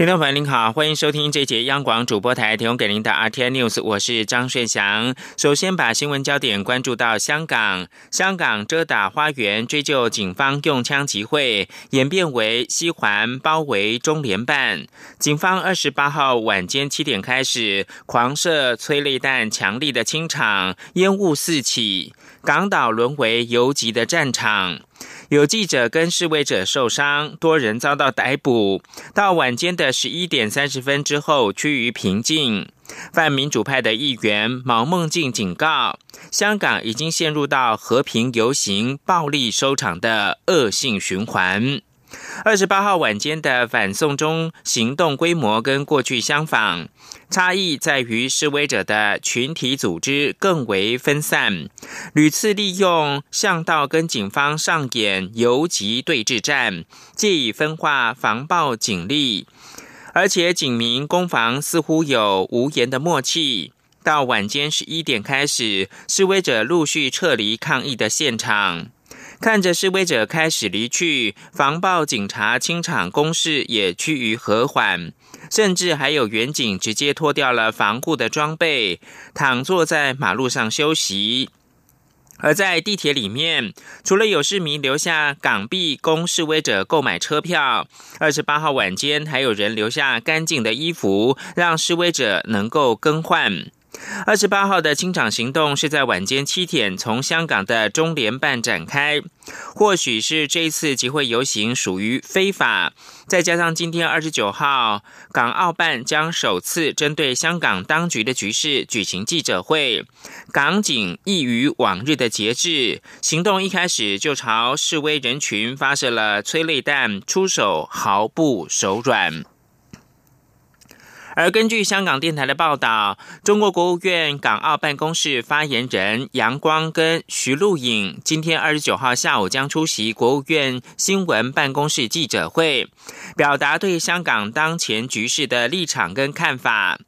听众朋友您好，欢迎收听这节央广主播台提供给您的 RTN News，我是张顺祥。首先把新闻焦点关注到香港，香港遮打花园追究警方用枪集会，演变为西环包围中联办。警方二十八号晚间七点开始狂射催泪弹，强力的清场，烟雾四起，港岛沦为游击的战场。有记者跟示威者受伤，多人遭到逮捕。到晚间的十一点三十分之后，趋于平静。泛民主派的议员毛孟静警告，香港已经陷入到和平游行暴力收场的恶性循环。二十八号晚间的反送中行动规模跟过去相仿，差异在于示威者的群体组织更为分散，屡次利用巷道跟警方上演游击对峙战，借以分化防暴警力，而且警民攻防似乎有无言的默契。到晚间十一点开始，示威者陆续撤离抗议的现场。看着示威者开始离去，防暴警察清场攻势也趋于和缓，甚至还有远警直接脱掉了防护的装备，躺坐在马路上休息。而在地铁里面，除了有市民留下港币供示威者购买车票，二十八号晚间还有人留下干净的衣服，让示威者能够更换。二十八号的清场行动是在晚间七点从香港的中联办展开，或许是这一次集会游行属于非法，再加上今天二十九号港澳办将首次针对香港当局的局势举行记者会，港警异于往日的节制，行动一开始就朝示威人群发射了催泪弹，出手毫不手软。而根据香港电台的报道，中国国务院港澳办公室发言人杨光跟徐露颖今天二十九号下午将出席国务院新闻办公室记者会，表达对香港当前局势的立场跟看法。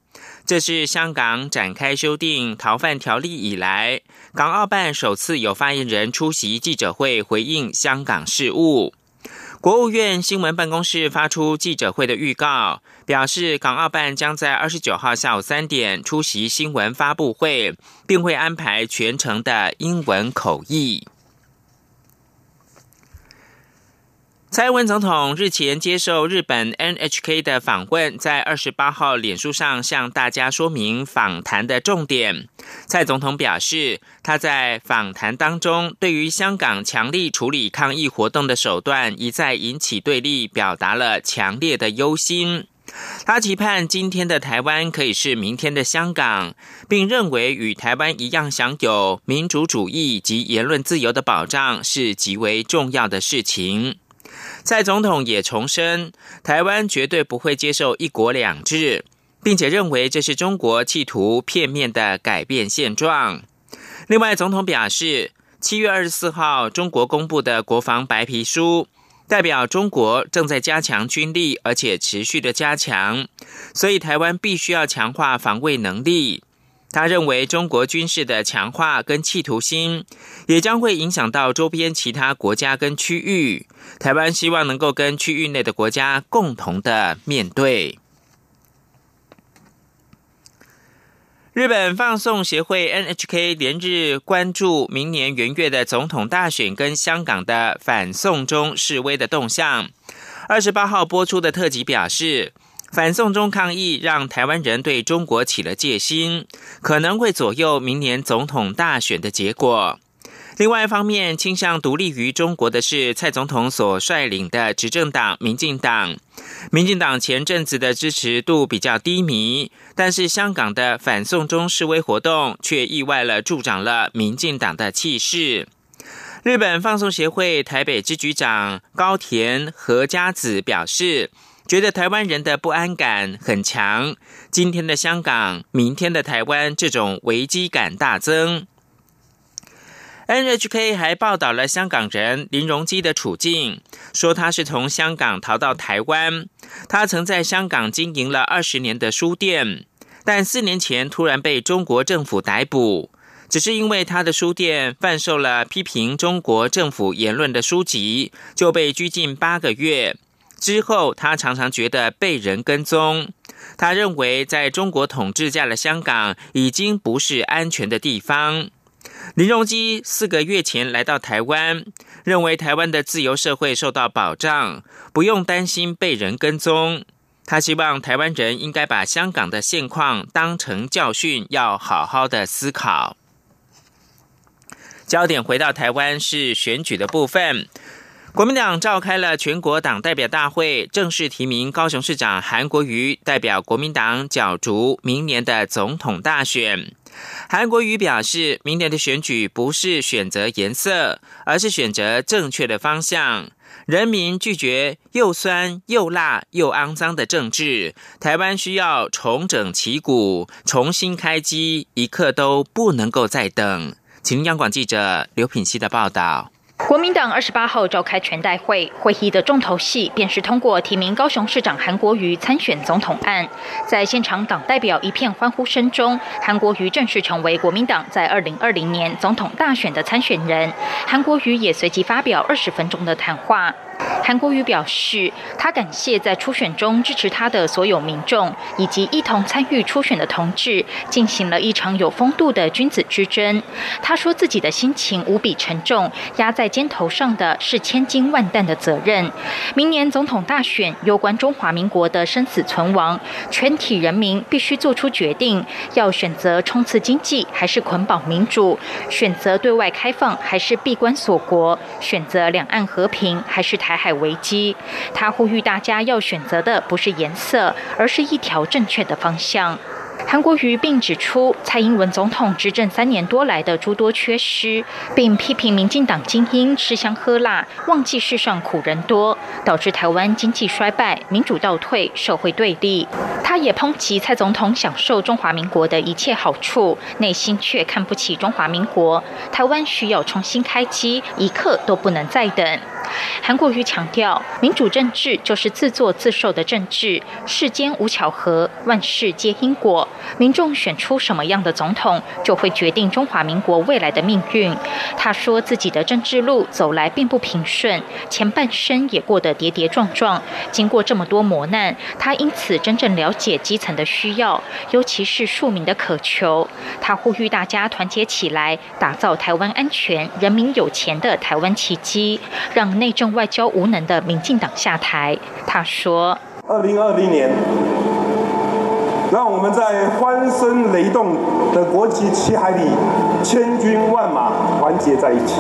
这是香港展开修订逃犯条例以来，港澳办首次有发言人出席记者会回应香港事务。国务院新闻办公室发出记者会的预告，表示港澳办将在二十九号下午三点出席新闻发布会，并会安排全程的英文口译。蔡英文总统日前接受日本 NHK 的访问，在二十八号脸书上向大家说明访谈的重点。蔡总统表示，他在访谈当中对于香港强力处理抗议活动的手段一再引起对立，表达了强烈的忧心。他期盼今天的台湾可以是明天的香港，并认为与台湾一样享有民主主义及言论自由的保障是极为重要的事情。蔡总统也重申，台湾绝对不会接受“一国两制”，并且认为这是中国企图片面的改变现状。另外，总统表示，七月二十四号中国公布的国防白皮书，代表中国正在加强军力，而且持续的加强，所以台湾必须要强化防卫能力。他认为，中国军事的强化跟企图心，也将会影响到周边其他国家跟区域。台湾希望能够跟区域内的国家共同的面对。日本放送协会 NHK 连日关注明年元月的总统大选跟香港的反送中示威的动向。二十八号播出的特辑表示。反送中抗议让台湾人对中国起了戒心，可能会左右明年总统大选的结果。另外一方面，倾向独立于中国的是蔡总统所率领的执政党民进党。民进党前阵子的支持度比较低迷，但是香港的反送中示威活动却意外了助长了民进党的气势。日本放送协会台北支局长高田和佳子表示。觉得台湾人的不安感很强，今天的香港，明天的台湾，这种危机感大增。NHK 还报道了香港人林荣基的处境，说他是从香港逃到台湾，他曾在香港经营了二十年的书店，但四年前突然被中国政府逮捕，只是因为他的书店贩售了批评中国政府言论的书籍，就被拘禁八个月。之后，他常常觉得被人跟踪。他认为，在中国统治下的香港已经不是安全的地方。林荣基四个月前来到台湾，认为台湾的自由社会受到保障，不用担心被人跟踪。他希望台湾人应该把香港的现况当成教训，要好好的思考。焦点回到台湾是选举的部分。国民党召开了全国党代表大会，正式提名高雄市长韩国瑜代表国民党角逐明年的总统大选。韩国瑜表示，明年的选举不是选择颜色，而是选择正确的方向。人民拒绝又酸又辣又肮脏的政治，台湾需要重整旗鼓，重新开机，一刻都不能够再等。请央广记者刘品希的报道。国民党二十八号召开全代会，会议的重头戏便是通过提名高雄市长韩国瑜参选总统案。在现场党代表一片欢呼声中，韩国瑜正式成为国民党在二零二零年总统大选的参选人。韩国瑜也随即发表二十分钟的谈话。韩国瑜表示，他感谢在初选中支持他的所有民众，以及一同参与初选的同志，进行了一场有风度的君子之争。他说自己的心情无比沉重，压在肩头上的是千斤万担的责任。明年总统大选攸关中华民国的生死存亡，全体人民必须做出决定：要选择冲刺经济，还是捆绑民主；选择对外开放，还是闭关锁国；选择两岸和平，还是台。台海危机，他呼吁大家要选择的不是颜色，而是一条正确的方向。韩国瑜并指出，蔡英文总统执政三年多来的诸多缺失，并批评民进党精英吃香喝辣，忘记世上苦人多，导致台湾经济衰败、民主倒退、社会对立。他也抨击蔡总统享受中华民国的一切好处，内心却看不起中华民国。台湾需要重新开机，一刻都不能再等。韩国瑜强调，民主政治就是自作自受的政治，世间无巧合，万事皆因果。民众选出什么样的总统，就会决定中华民国未来的命运。他说自己的政治路走来并不平顺，前半生也过得跌跌撞撞。经过这么多磨难，他因此真正了解基层的需要，尤其是庶民的渴求。他呼吁大家团结起来，打造台湾安全、人民有钱的台湾奇迹，让内政外交无能的民进党下台。他说：“二零二零年。”让我们在欢声雷动的国旗旗海里，千军万马团结在一起。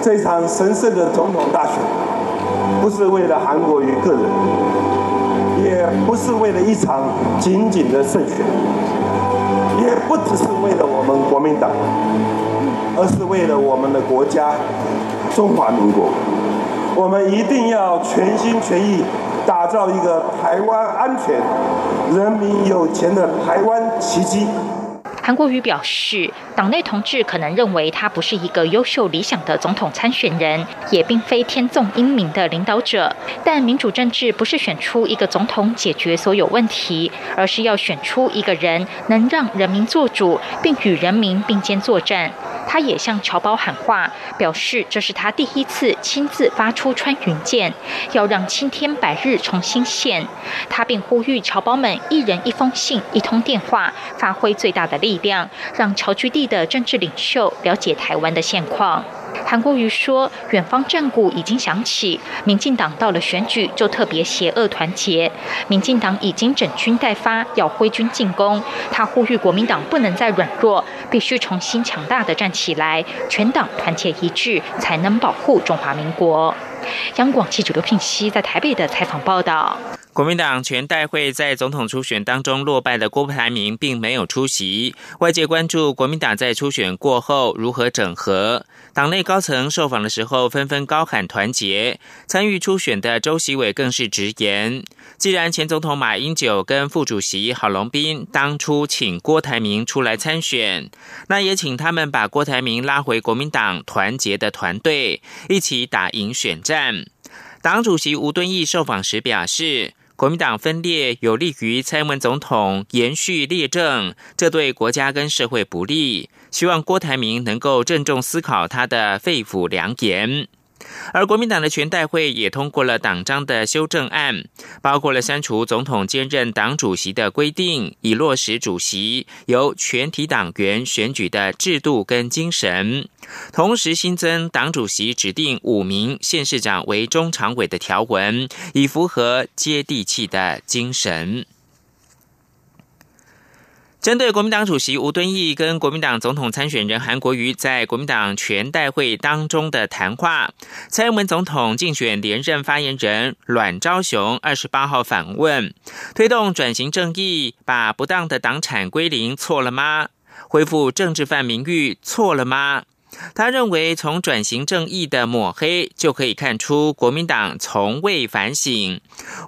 这场神圣的总统大选，不是为了韩国瑜个人，也不是为了一场仅仅的胜选，也不只是为了我们国民党，而是为了我们的国家——中华民国。我们一定要全心全意。打造一个台湾安全、人民有钱的台湾奇迹。韩国瑜表示，党内同志可能认为他不是一个优秀理想的总统参选人，也并非天纵英明的领导者。但民主政治不是选出一个总统解决所有问题，而是要选出一个人能让人民做主，并与人民并肩作战。他也向侨胞喊话，表示这是他第一次亲自发出穿云箭，要让青天白日重新现。他并呼吁侨胞们一人一封信、一通电话，发挥最大的力量，让侨居地的政治领袖了解台湾的现况。韩国瑜说：“远方战鼓已经响起，民进党到了选举就特别邪恶团结。民进党已经整军待发，要挥军进攻。他呼吁国民党不能再软弱，必须重新强大的站起来，全党团结一致，才能保护中华民国。”央广记者刘聘熙在台北的采访报道。国民党全代会在总统初选当中落败的郭台铭并没有出席，外界关注国民党在初选过后如何整合。党内高层受访的时候纷纷高喊团结，参与初选的周习伟更是直言：既然前总统马英九跟副主席郝龙斌当初请郭台铭出来参选，那也请他们把郭台铭拉回国民党团结的团队，一起打赢选战。党主席吴敦义受访时表示，国民党分裂有利于蔡英文总统延续列政，这对国家跟社会不利。希望郭台铭能够郑重思考他的肺腑良言。而国民党的全代会也通过了党章的修正案，包括了删除总统兼任党主席的规定，以落实主席由全体党员选举的制度跟精神。同时新增党主席指定五名县市长为中常委的条文，以符合接地气的精神。针对国民党主席吴敦义跟国民党总统参选人韩国瑜在国民党全代会当中的谈话，蔡英文总统竞选连任发言人阮昭雄二十八号反问：推动转型正义，把不当的党产归零，错了吗？恢复政治犯名誉，错了吗？他认为，从转型正义的抹黑就可以看出，国民党从未反省。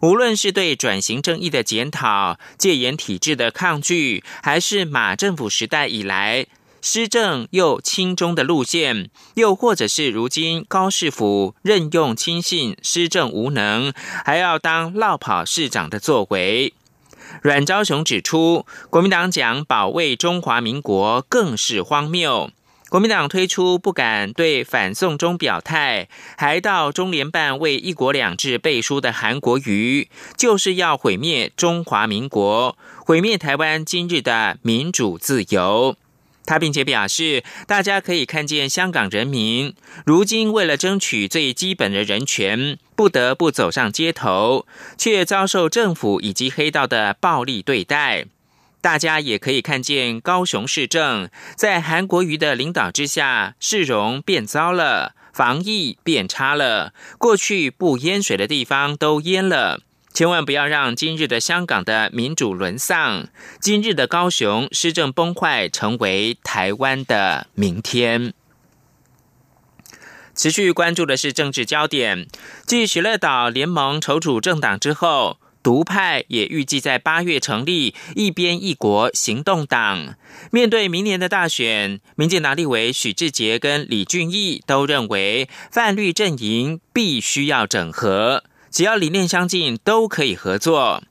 无论是对转型正义的检讨、戒严体制的抗拒，还是马政府时代以来施政又轻中的路线，又或者是如今高市府任用亲信、施政无能，还要当落跑市长的作为，阮昭雄指出，国民党讲保卫中华民国更是荒谬。国民党推出不敢对反送中表态，还到中联办为“一国两制”背书的韩国瑜，就是要毁灭中华民国，毁灭台湾今日的民主自由。他并且表示，大家可以看见香港人民如今为了争取最基本的人权，不得不走上街头，却遭受政府以及黑道的暴力对待。大家也可以看见，高雄市政在韩国瑜的领导之下，市容变糟了，防疫变差了，过去不淹水的地方都淹了。千万不要让今日的香港的民主沦丧，今日的高雄施政崩坏，成为台湾的明天。持续关注的是政治焦点，继许乐岛联盟筹组政党之后。独派也预计在八月成立一边一国行动党。面对明年的大选，民进党立委许志杰跟李俊毅都认为泛绿阵营必须要整合，只要理念相近都可以合作。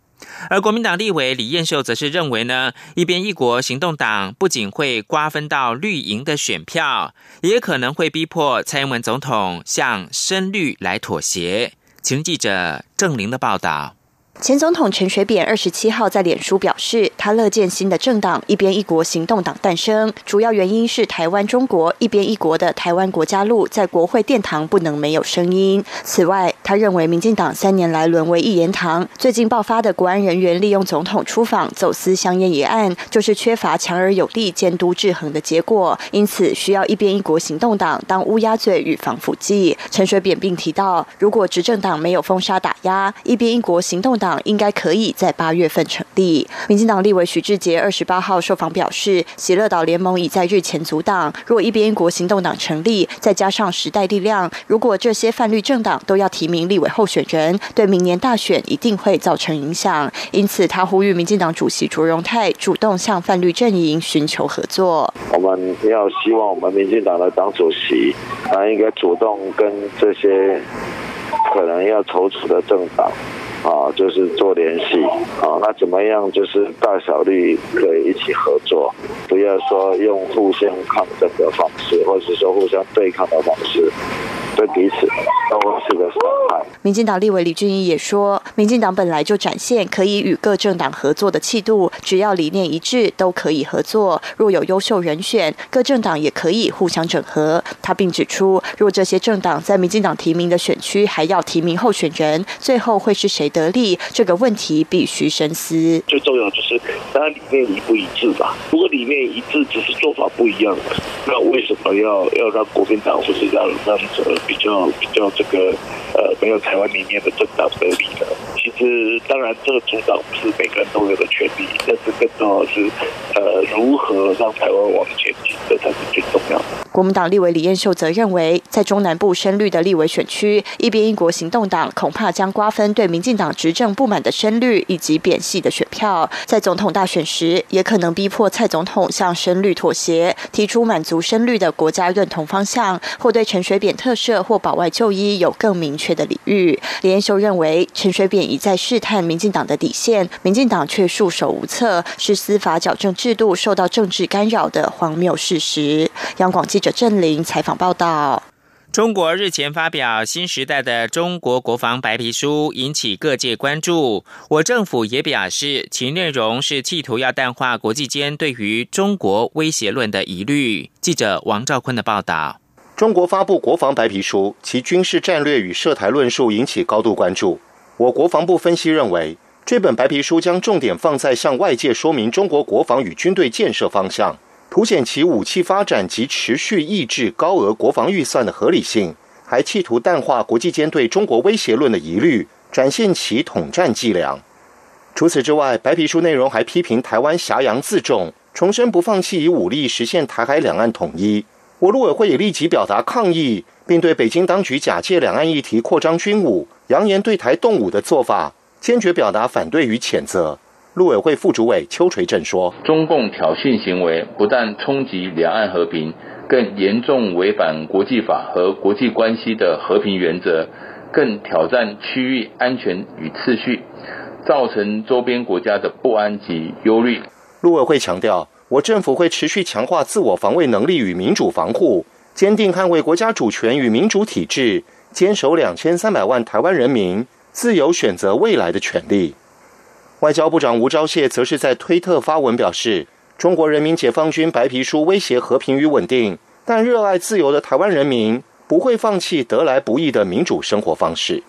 而国民党立委李彦秀则是认为呢，一边一国行动党不仅会瓜分到绿营的选票，也可能会逼迫蔡英文总统向深绿来妥协。请记者郑玲的报道。前总统陈水扁二十七号在脸书表示，他乐见新的政党“一边一国行动党”诞生，主要原因是台湾中国一边一国的台湾国家路在国会殿堂不能没有声音。此外，他认为民进党三年来沦为一言堂，最近爆发的国安人员利用总统出访走私香烟一案，就是缺乏强而有力监督制衡的结果。因此，需要一边一国行动党当乌鸦嘴与防腐剂。陈水扁并提到，如果执政党没有封杀打压，一边一国行动党。党应该可以在八月份成立。民进党立委许志杰二十八号受访表示，喜乐岛联盟已在日前阻挡。若一边国行动党成立，再加上时代力量，如果这些泛绿政党都要提名立委候选人，对明年大选一定会造成影响。因此，他呼吁民进党主席卓荣泰主动向泛绿阵营寻求合作。我们要希望我们民进党的党主席，他应该主动跟这些可能要筹组的政党。啊，就是做联系啊，那怎么样？就是大小绿可以一起合作，不要说用互相抗争的方式，或者说互相对抗的方式。对彼此都是个伤害。民进党立委李俊毅也说，民进党本来就展现可以与各政党合作的气度，只要理念一致，都可以合作。若有优秀人选，各政党也可以互相整合。他并指出，若这些政党在民进党提名的选区还要提名候选人，最后会是谁得利？这个问题必须深思。最重要就是，大家理念一不一致吧？如果理念一致，只是做法不一样，那为什么要要让国民党或是让让这？比较比较这个呃没有台湾理念的政党得利呢，其实当然，这个主导不是每个人都有的权利，但是更重要的是，呃，如何让台湾往前进，这才是最重要的。国民党立委李彦秀则认为，在中南部深绿的立委选区，一边一国行动党恐怕将瓜分对民进党执政不满的深绿以及扁系的选票，在总统大选时，也可能逼迫蔡总统向深绿妥协，提出满足深绿的国家认同方向，或对陈水扁特赦或保外就医有更明确的礼遇。李彦秀认为，陈水扁一再试探民进党的底线，民进党却束手无策，是司法矫正制度受到政治干扰的荒谬事实。央广记者。郑林采访报道：中国日前发表新时代的中国国防白皮书，引起各界关注。我政府也表示，其内容是企图要淡化国际间对于中国威胁论的疑虑。记者王兆坤的报道：中国发布国防白皮书，其军事战略与涉台论述引起高度关注。我国防部分析认为，这本白皮书将重点放在向外界说明中国国防与军队建设方向。凸显其武器发展及持续抑制高额国防预算的合理性，还企图淡化国际间对中国威胁论的疑虑，展现其统战伎俩。除此之外，白皮书内容还批评台湾挟洋自重，重申不放弃以武力实现台海两岸统一。我陆委会也立即表达抗议，并对北京当局假借两岸议题扩张军武、扬言对台动武的做法，坚决表达反对与谴责。陆委会副主委邱垂正说：“中共挑衅行为不但冲击两岸和平，更严重违反国际法和国际关系的和平原则，更挑战区域安全与秩序，造成周边国家的不安及忧虑。”陆委会强调，我政府会持续强化自我防卫能力与民主防护，坚定捍卫国家主权与民主体制，坚守两千三百万台湾人民自由选择未来的权利。外交部长吴钊燮则是在推特发文表示：“中国人民解放军白皮书威胁和平与稳定，但热爱自由的台湾人民不会放弃得来不易的民主生活方式。”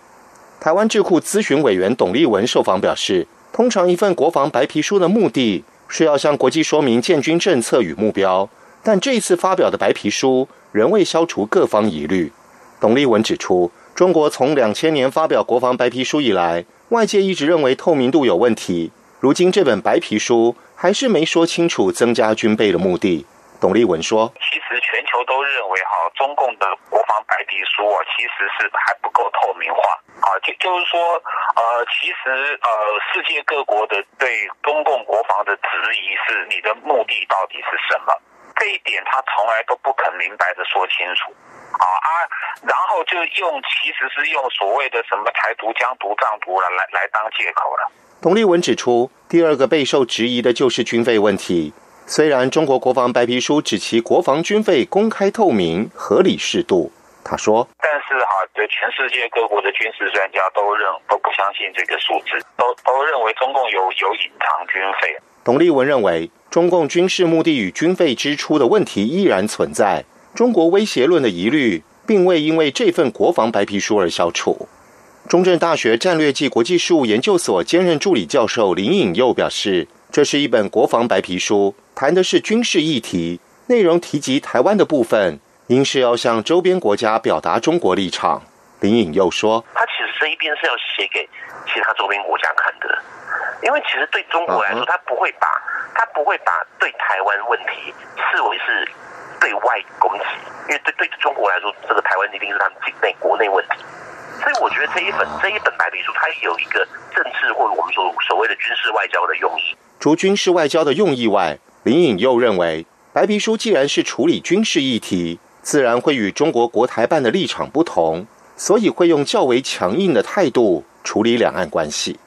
台湾智库咨询委员董立文受访表示：“通常一份国防白皮书的目的是要向国际说明建军政策与目标，但这次发表的白皮书仍未消除各方疑虑。”董立文指出，中国从两千年发表国防白皮书以来。外界一直认为透明度有问题，如今这本白皮书还是没说清楚增加军备的目的。董立文说：“其实全球都认为，哈，中共的国防白皮书啊，其实是还不够透明化。啊，就就是说，呃，其实呃，世界各国的对中共国防的质疑是，你的目的到底是什么？这一点他从来都不肯明白的说清楚。”啊啊，然后就用，其实是用所谓的什么台独、疆独、藏独了，来来当借口了。董立文指出，第二个备受质疑的就是军费问题。虽然中国国防白皮书指其国防军费公开透明、合理适度，他说，但是哈，对全世界各国的军事专家都认都不相信这个数字，都都认为中共有有隐藏军费。董立文认为，中共军事目的与军费支出的问题依然存在。中国威胁论的疑虑，并未因为这份国防白皮书而消除。中正大学战略暨国际事务研究所兼任助理教授林颖佑表示：“这是一本国防白皮书，谈的是军事议题，内容提及台湾的部分，应是要向周边国家表达中国立场。”林颖佑说：“他其实这一边是要写给其他周边国家看的，因为其实对中国来说，他不会把他不会把对台湾问题视为是。”对外攻击，因为对对中国来说，这个台湾一定是他们境内国内问题，所以我觉得这一本这一本白皮书，它有一个政治或者我们说所谓的军事外交的用意。除军事外交的用意外，林颖又认为，白皮书既然是处理军事议题，自然会与中国国台办的立场不同，所以会用较为强硬的态度处理两岸关系。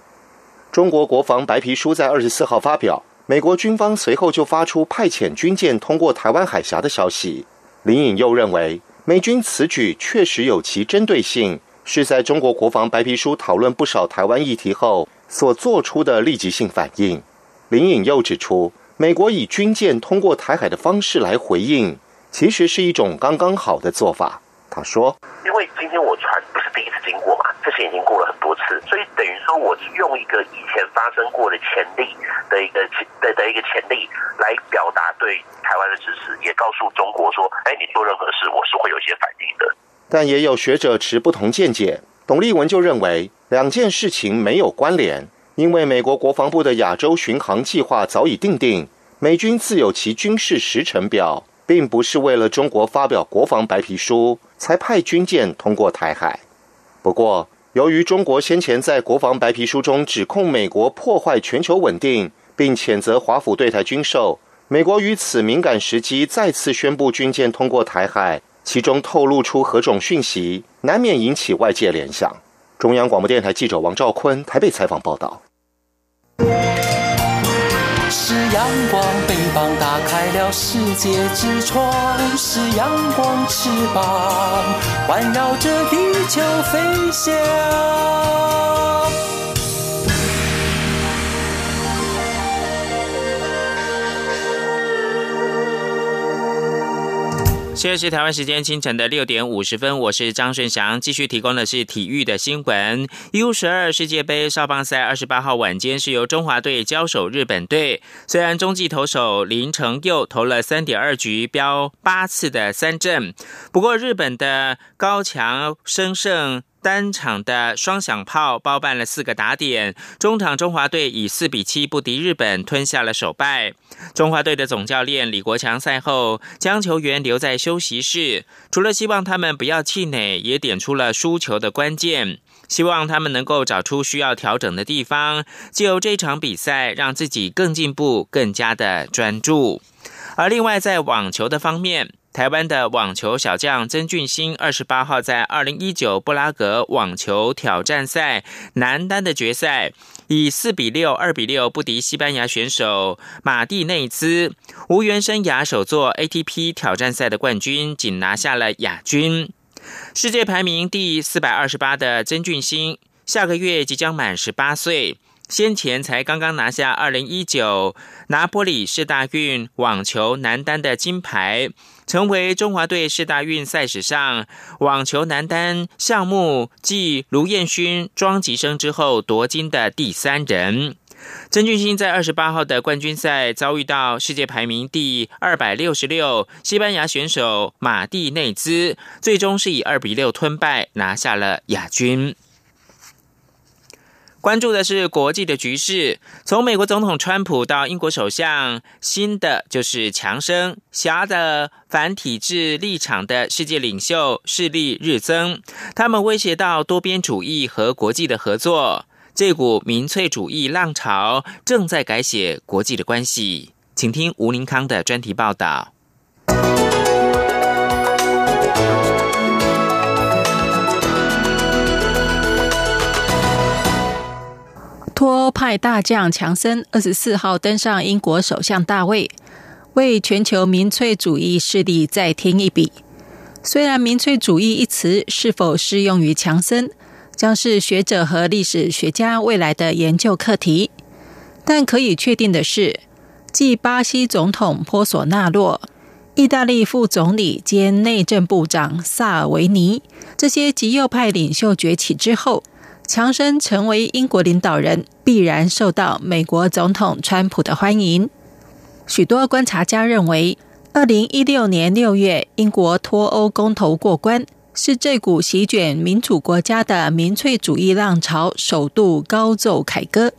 中国国防白皮书在二十四号发表。美国军方随后就发出派遣军舰通过台湾海峡的消息。林颖又认为，美军此举确实有其针对性，是在中国国防白皮书讨论不少台湾议题后所做出的立即性反应。林颖又指出，美国以军舰通过台海的方式来回应，其实是一种刚刚好的做法。他说：“因为今天我船不是第一次经过嘛，事情已经过了很多次，所以等于说我用一个以前发生过的潜力。”的一个的的一个潜力来表达对台湾的支持，也告诉中国说：“哎，你做任何事，我是会有一些反应的。”但也有学者持不同见解。董立文就认为两件事情没有关联，因为美国国防部的亚洲巡航计划早已定定，美军自有其军事时程表，并不是为了中国发表国防白皮书才派军舰通过台海。不过，由于中国先前在国防白皮书中指控美国破坏全球稳定，并谴责华府对台军售，美国于此敏感时机再次宣布军舰通过台海，其中透露出何种讯息，难免引起外界联想。中央广播电台记者王兆坤台北采访报道。是阳光，翅膀打开了世界之窗；是阳光，翅膀环绕着地球飞翔。现在是台湾时间清晨的六点五十分，我是张顺祥，继续提供的是体育的新闻。U 十二世界杯少棒赛二十八号晚间是由中华队交手日本队。虽然中继投手林成佑投了三点二局，飙八次的三振，不过日本的高强生胜。单场的双响炮包办了四个打点，中场中华队以四比七不敌日本，吞下了首败。中华队的总教练李国强赛后将球员留在休息室，除了希望他们不要气馁，也点出了输球的关键，希望他们能够找出需要调整的地方，就这场比赛让自己更进步，更加的专注。而另外在网球的方面。台湾的网球小将曾俊欣，二十八号在二零一九布拉格网球挑战赛男单的决赛，以四比六、二比六不敌西班牙选手马蒂内兹，无缘生涯首座 ATP 挑战赛的冠军，仅拿下了亚军。世界排名第四百二十八的曾俊欣，下个月即将满十八岁。先前才刚刚拿下二零一九拿波里世大运网球男单的金牌，成为中华队世大运赛史上网球男单项目继卢彦勋、庄吉生之后夺金的第三人。曾俊欣在二十八号的冠军赛遭遇到世界排名第二百六十六西班牙选手马蒂内兹，最终是以二比六吞败，拿下了亚军。关注的是国际的局势，从美国总统川普到英国首相新的就是强生狭的反体制立场的世界领袖势力日增，他们威胁到多边主义和国际的合作。这股民粹主义浪潮正在改写国际的关系，请听吴林康的专题报道。托派大将强森二十四号登上英国首相大位，为全球民粹主义势力再添一笔。虽然“民粹主义”一词是否适用于强森，将是学者和历史学家未来的研究课题，但可以确定的是，继巴西总统波索纳洛、意大利副总理兼内政部长萨尔维尼这些极右派领袖崛起之后。强生成为英国领导人，必然受到美国总统川普的欢迎。许多观察家认为，二零一六年六月英国脱欧公投过关，是这股席卷民主国家的民粹主义浪潮首度高奏凯歌。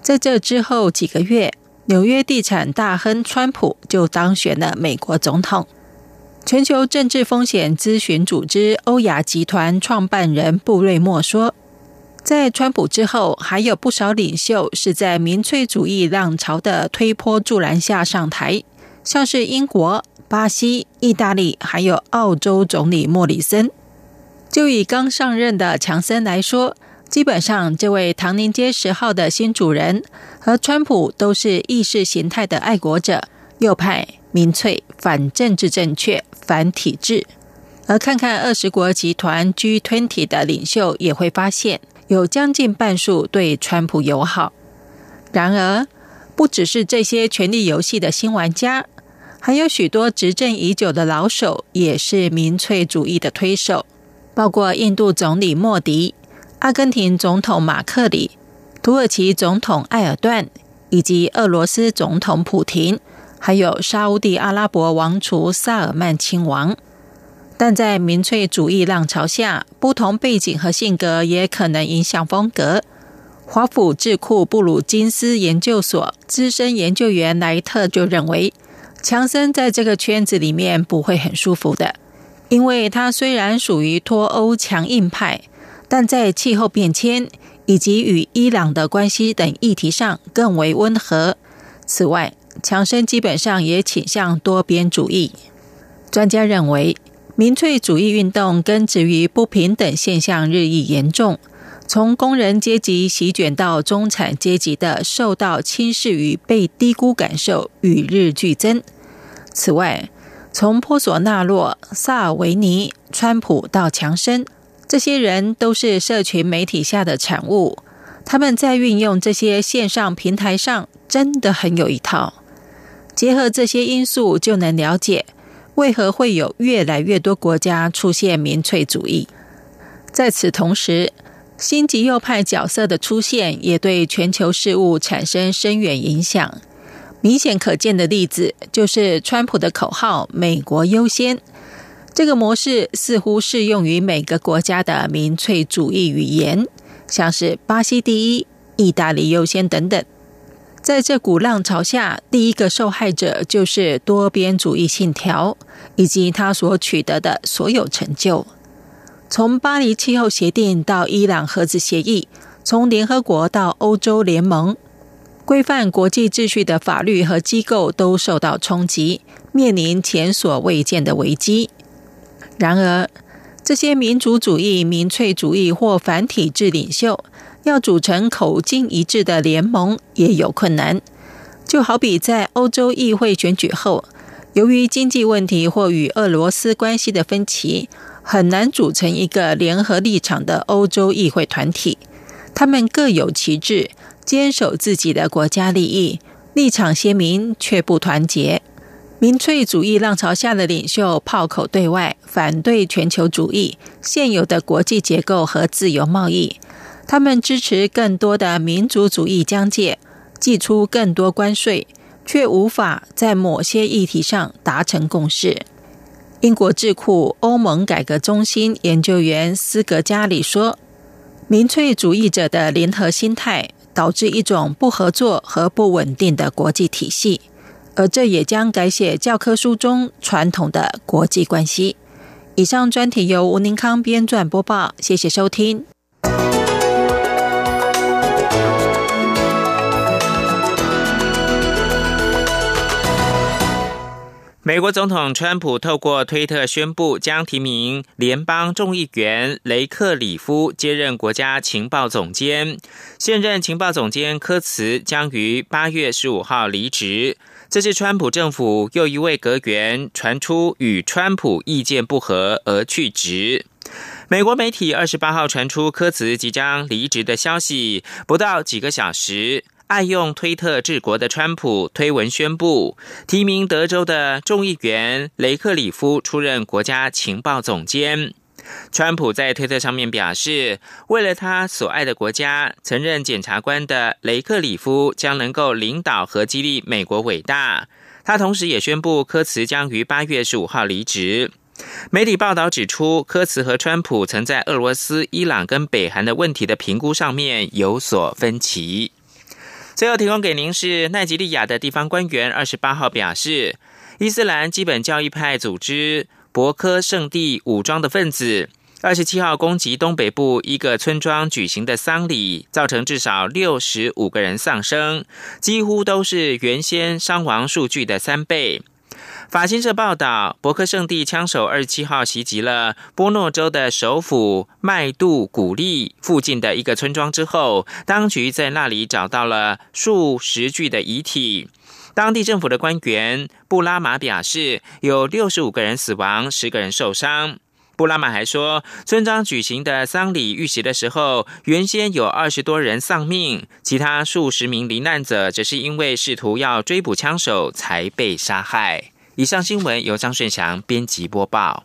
在这之后几个月，纽约地产大亨川普就当选了美国总统。全球政治风险咨询组织欧亚集团创办人布瑞默说。在川普之后，还有不少领袖是在民粹主义浪潮的推波助澜下上台，像是英国、巴西、意大利，还有澳洲总理莫里森。就以刚上任的强森来说，基本上这位唐宁街十号的新主人和川普都是意识形态的爱国者，右派、民粹、反政治正确、反体制。而看看二十国集团 G20 的领袖，也会发现。有将近半数对川普友好。然而，不只是这些权力游戏的新玩家，还有许多执政已久的老手也是民粹主义的推手，包括印度总理莫迪、阿根廷总统马克里、土耳其总统埃尔段，以及俄罗斯总统普廷，还有沙地阿拉伯王储萨尔曼亲王。但在民粹主义浪潮下，不同背景和性格也可能影响风格。华府智库布鲁金斯研究所资深研究员莱特就认为，强森在这个圈子里面不会很舒服的，因为他虽然属于脱欧强硬派，但在气候变迁以及与伊朗的关系等议题上更为温和。此外，强森基本上也倾向多边主义。专家认为，民粹主义运动根植于不平等现象日益严重。从工人阶级席卷到中产阶级的受到轻视与被低估感受与日俱增。此外，从波索纳洛、萨尔维尼、川普到强生，这些人都是社群媒体下的产物。他们在运用这些线上平台上真的很有一套。结合这些因素，就能了解为何会有越来越多国家出现民粹主义。在此同时，新极右派角色的出现，也对全球事务产生深远影响。明显可见的例子，就是川普的口号“美国优先”这个模式，似乎适用于每个国家的民粹主义语言，像是“巴西第一”“意大利优先”等等。在这股浪潮下，第一个受害者就是多边主义信条以及他所取得的所有成就。从巴黎气候协定到伊朗核子协议，从联合国到欧洲联盟，规范国际秩序的法律和机构都受到冲击，面临前所未见的危机。然而，这些民主主义、民粹主义或反体制领袖要组成口径一致的联盟也有困难。就好比在欧洲议会选举后，由于经济问题或与俄罗斯关系的分歧。很难组成一个联合立场的欧洲议会团体，他们各有其志，坚守自己的国家利益，立场鲜明却不团结。民粹主义浪潮下的领袖炮口对外，反对全球主义、现有的国际结构和自由贸易。他们支持更多的民族主义疆界，寄出更多关税，却无法在某些议题上达成共识。英国智库欧盟改革中心研究员斯格加里说：“民粹主义者的联合心态导致一种不合作和不稳定的国际体系，而这也将改写教科书中传统的国际关系。”以上专题由吴宁康编撰播报，谢谢收听。美国总统川普透过推特宣布，将提名联邦众议员雷克里夫接任国家情报总监。现任情报总监科茨将于八月十五号离职。这是川普政府又一位阁员传出与川普意见不合而去职。美国媒体二十八号传出科茨即将离职的消息，不到几个小时。爱用推特治国的川普推文宣布提名德州的众议员雷克里夫出任国家情报总监。川普在推特上面表示，为了他所爱的国家，曾任检察官的雷克里夫将能够领导和激励美国伟大。他同时也宣布，科茨将于八月十五号离职。媒体报道指出，科茨和川普曾在俄罗斯、伊朗跟北韩的问题的评估上面有所分歧。最后提供给您是奈及利亚的地方官员二十八号表示，伊斯兰基本教义派组织博科圣地武装的分子二十七号攻击东北部一个村庄举行的丧礼，造成至少六十五个人丧生，几乎都是原先伤亡数据的三倍。法新社报道，伯克圣地枪手二十七号袭击了波诺州的首府麦杜古利附近的一个村庄之后，当局在那里找到了数十具的遗体。当地政府的官员布拉马表示，有六十五个人死亡，十个人受伤。布拉马还说，村庄举行的丧礼遇袭的时候，原先有二十多人丧命，其他数十名罹难者只是因为试图要追捕枪手才被杀害。以上新闻由张顺祥编辑播报。